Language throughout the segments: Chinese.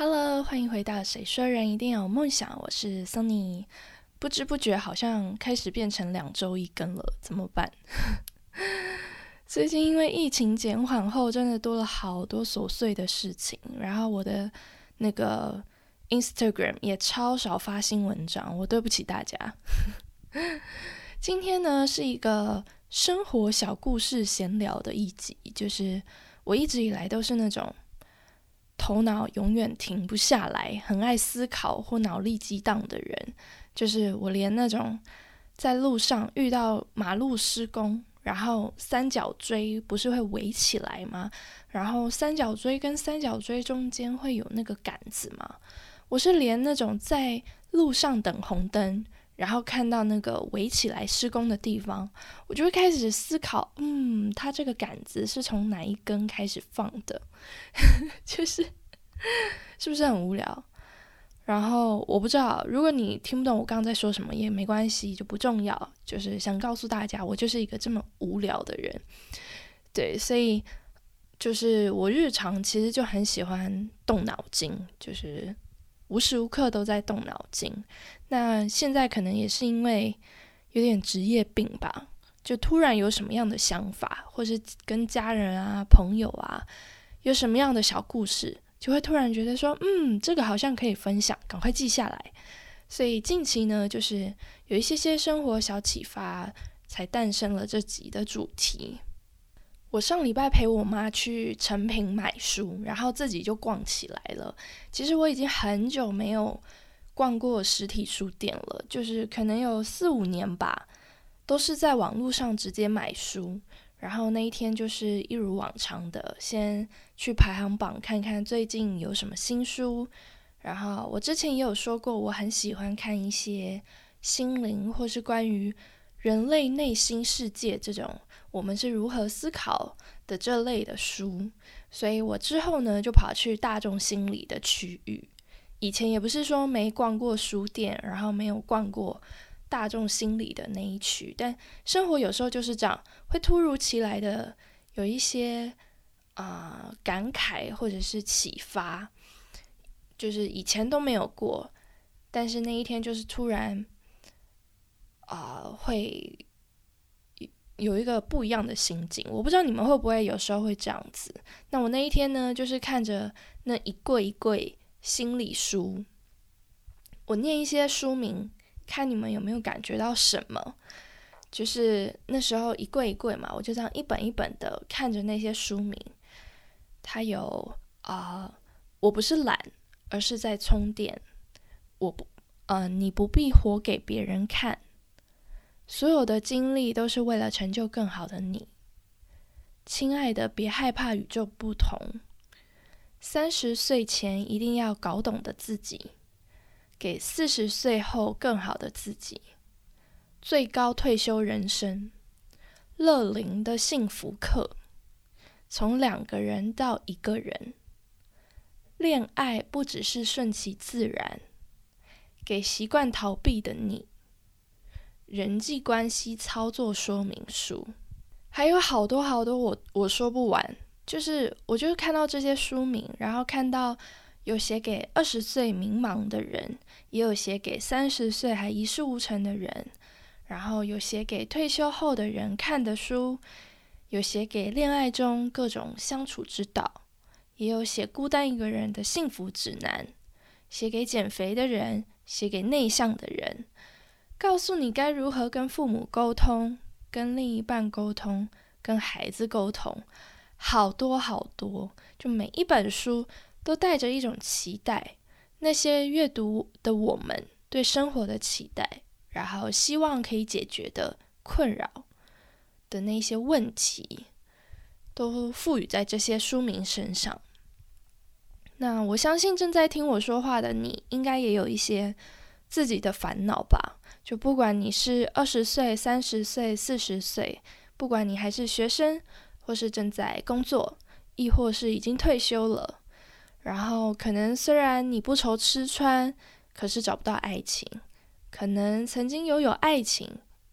Hello，欢迎回到《谁说人一定要有梦想》，我是 Sunny。不知不觉好像开始变成两周一更了，怎么办？最近因为疫情减缓后，真的多了好多琐碎的事情，然后我的那个 Instagram 也超少发新文章，我对不起大家。今天呢是一个生活小故事闲聊的一集，就是我一直以来都是那种。头脑永远停不下来，很爱思考或脑力激荡的人，就是我。连那种在路上遇到马路施工，然后三角锥不是会围起来吗？然后三角锥跟三角锥中间会有那个杆子吗？我是连那种在路上等红灯。然后看到那个围起来施工的地方，我就会开始思考，嗯，它这个杆子是从哪一根开始放的？就是是不是很无聊？然后我不知道，如果你听不懂我刚刚在说什么也没关系，就不重要。就是想告诉大家，我就是一个这么无聊的人。对，所以就是我日常其实就很喜欢动脑筋，就是。无时无刻都在动脑筋，那现在可能也是因为有点职业病吧，就突然有什么样的想法，或是跟家人啊、朋友啊有什么样的小故事，就会突然觉得说，嗯，这个好像可以分享，赶快记下来。所以近期呢，就是有一些些生活小启发，才诞生了这集的主题。我上礼拜陪我妈去成品买书，然后自己就逛起来了。其实我已经很久没有逛过实体书店了，就是可能有四五年吧，都是在网络上直接买书。然后那一天就是一如往常的，先去排行榜看看最近有什么新书。然后我之前也有说过，我很喜欢看一些心灵或是关于人类内心世界这种。我们是如何思考的这类的书，所以我之后呢就跑去大众心理的区域。以前也不是说没逛过书店，然后没有逛过大众心理的那一区，但生活有时候就是这样，会突如其来的有一些啊感慨或者是启发，就是以前都没有过，但是那一天就是突然啊会。有一个不一样的心境，我不知道你们会不会有时候会这样子。那我那一天呢，就是看着那一柜一柜心理书，我念一些书名，看你们有没有感觉到什么。就是那时候一柜一柜嘛，我就这样一本一本的看着那些书名，它有啊，我不是懒，而是在充电。我不，呃，你不必活给别人看。所有的经历都是为了成就更好的你，亲爱的，别害怕与众不同。三十岁前一定要搞懂的自己，给四十岁后更好的自己。最高退休人生，乐龄的幸福课，从两个人到一个人。恋爱不只是顺其自然，给习惯逃避的你。人际关系操作说明书，还有好多好多，我我说不完。就是我就是看到这些书名，然后看到有写给二十岁迷茫的人，也有写给三十岁还一事无成的人，然后有写给退休后的人看的书，有写给恋爱中各种相处之道，也有写孤单一个人的幸福指南，写给减肥的人，写给内向的人。告诉你该如何跟父母沟通，跟另一半沟通，跟孩子沟通，好多好多。就每一本书都带着一种期待，那些阅读的我们对生活的期待，然后希望可以解决的困扰的那些问题，都赋予在这些书名身上。那我相信正在听我说话的你，应该也有一些自己的烦恼吧。就不管你是二十岁、三十岁、四十岁，不管你还是学生，或是正在工作，亦或是已经退休了，然后可能虽然你不愁吃穿，可是找不到爱情；可能曾经拥有爱情，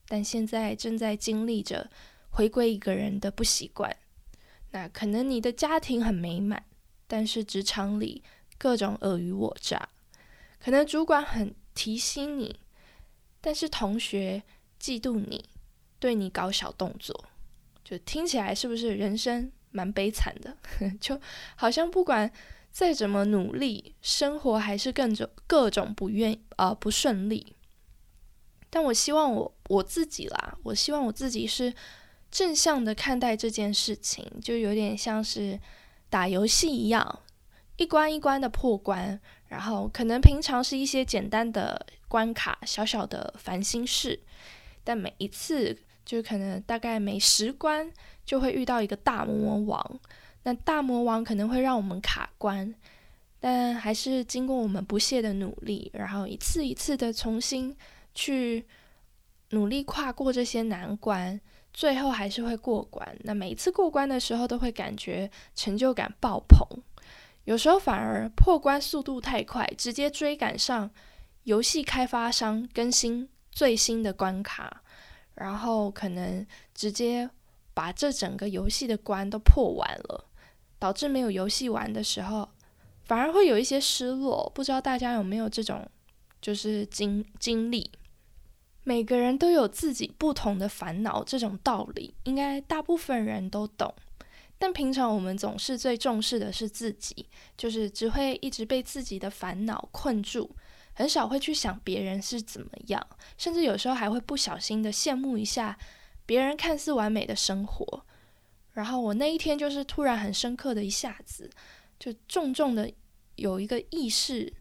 但现在正在经历着回归一个人的不习惯。那可能你的家庭很美满，但是职场里各种尔虞我诈。可能主管很提醒你，但是同学嫉妒你，对你搞小动作，就听起来是不是人生蛮悲惨的？就好像不管再怎么努力，生活还是各种各种不愿啊不顺利。但我希望我我自己啦，我希望我自己是正向的看待这件事情，就有点像是打游戏一样，一关一关的破关。然后可能平常是一些简单的关卡，小小的烦心事，但每一次就可能大概每十关就会遇到一个大魔王，那大魔王可能会让我们卡关，但还是经过我们不懈的努力，然后一次一次的重新去努力跨过这些难关，最后还是会过关。那每一次过关的时候，都会感觉成就感爆棚。有时候反而破关速度太快，直接追赶上游戏开发商更新最新的关卡，然后可能直接把这整个游戏的关都破完了，导致没有游戏玩的时候，反而会有一些失落。不知道大家有没有这种就是经经历？每个人都有自己不同的烦恼，这种道理应该大部分人都懂。但平常我们总是最重视的是自己，就是只会一直被自己的烦恼困住，很少会去想别人是怎么样，甚至有时候还会不小心的羡慕一下别人看似完美的生活。然后我那一天就是突然很深刻的一下子，就重重的有一个意识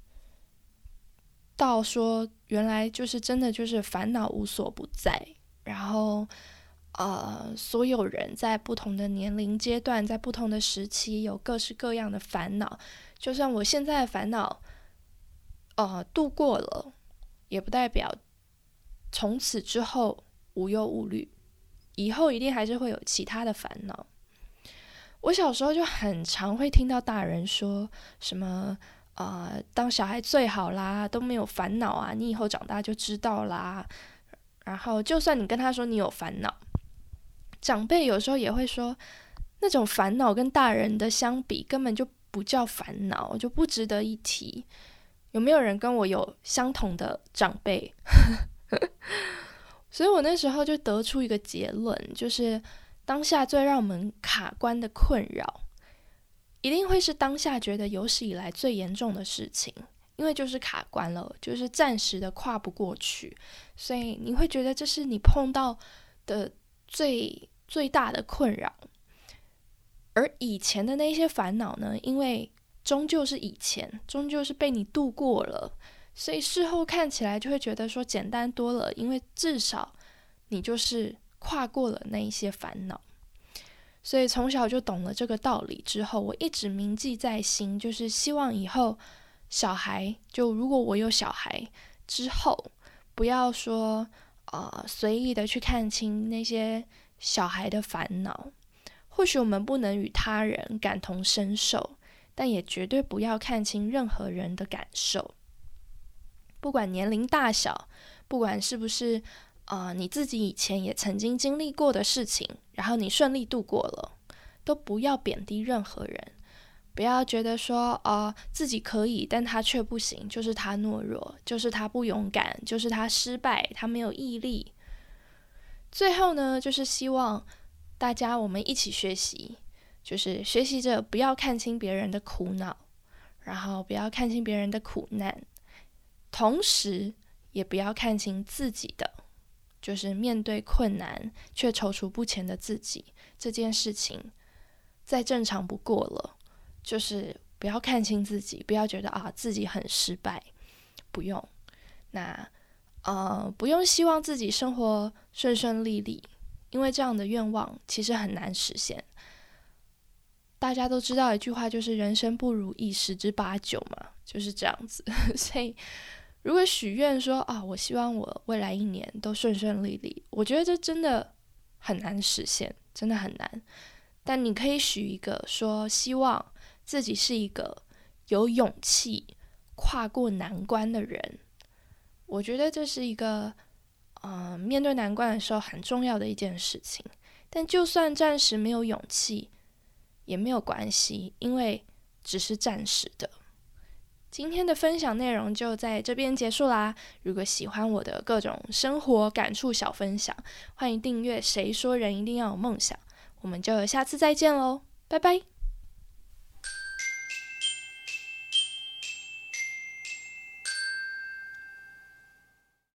到说，原来就是真的就是烦恼无所不在，然后。呃，所有人在不同的年龄阶段，在不同的时期，有各式各样的烦恼。就算我现在的烦恼，呃，度过了，也不代表从此之后无忧无虑。以后一定还是会有其他的烦恼。我小时候就很常会听到大人说什么：“呃，当小孩最好啦，都没有烦恼啊，你以后长大就知道啦。”然后，就算你跟他说你有烦恼，长辈有时候也会说，那种烦恼跟大人的相比，根本就不叫烦恼，就不值得一提。有没有人跟我有相同的长辈？所以我那时候就得出一个结论，就是当下最让我们卡关的困扰，一定会是当下觉得有史以来最严重的事情，因为就是卡关了，就是暂时的跨不过去，所以你会觉得这是你碰到的最。最大的困扰，而以前的那些烦恼呢？因为终究是以前，终究是被你度过了，所以事后看起来就会觉得说简单多了。因为至少你就是跨过了那一些烦恼，所以从小就懂了这个道理。之后我一直铭记在心，就是希望以后小孩，就如果我有小孩之后，不要说呃随意的去看清那些。小孩的烦恼，或许我们不能与他人感同身受，但也绝对不要看清任何人的感受。不管年龄大小，不管是不是啊你自己以前也曾经经历过的事情，然后你顺利度过了，都不要贬低任何人，不要觉得说啊自己可以，但他却不行，就是他懦弱，就是他不勇敢，就是他失败，他没有毅力。最后呢，就是希望大家我们一起学习，就是学习着不要看清别人的苦恼，然后不要看清别人的苦难，同时也不要看清自己的，就是面对困难却踌躇不前的自己这件事情，再正常不过了。就是不要看清自己，不要觉得啊自己很失败，不用。那。呃，不用希望自己生活顺顺利利，因为这样的愿望其实很难实现。大家都知道一句话，就是“人生不如意十之八九”嘛，就是这样子。所以，如果许愿说啊，我希望我未来一年都顺顺利利，我觉得这真的很难实现，真的很难。但你可以许一个，说希望自己是一个有勇气跨过难关的人。我觉得这是一个，嗯，面对难关的时候很重要的一件事情。但就算暂时没有勇气，也没有关系，因为只是暂时的。今天的分享内容就在这边结束啦。如果喜欢我的各种生活感触小分享，欢迎订阅《谁说人一定要有梦想》。我们就下次再见喽，拜拜。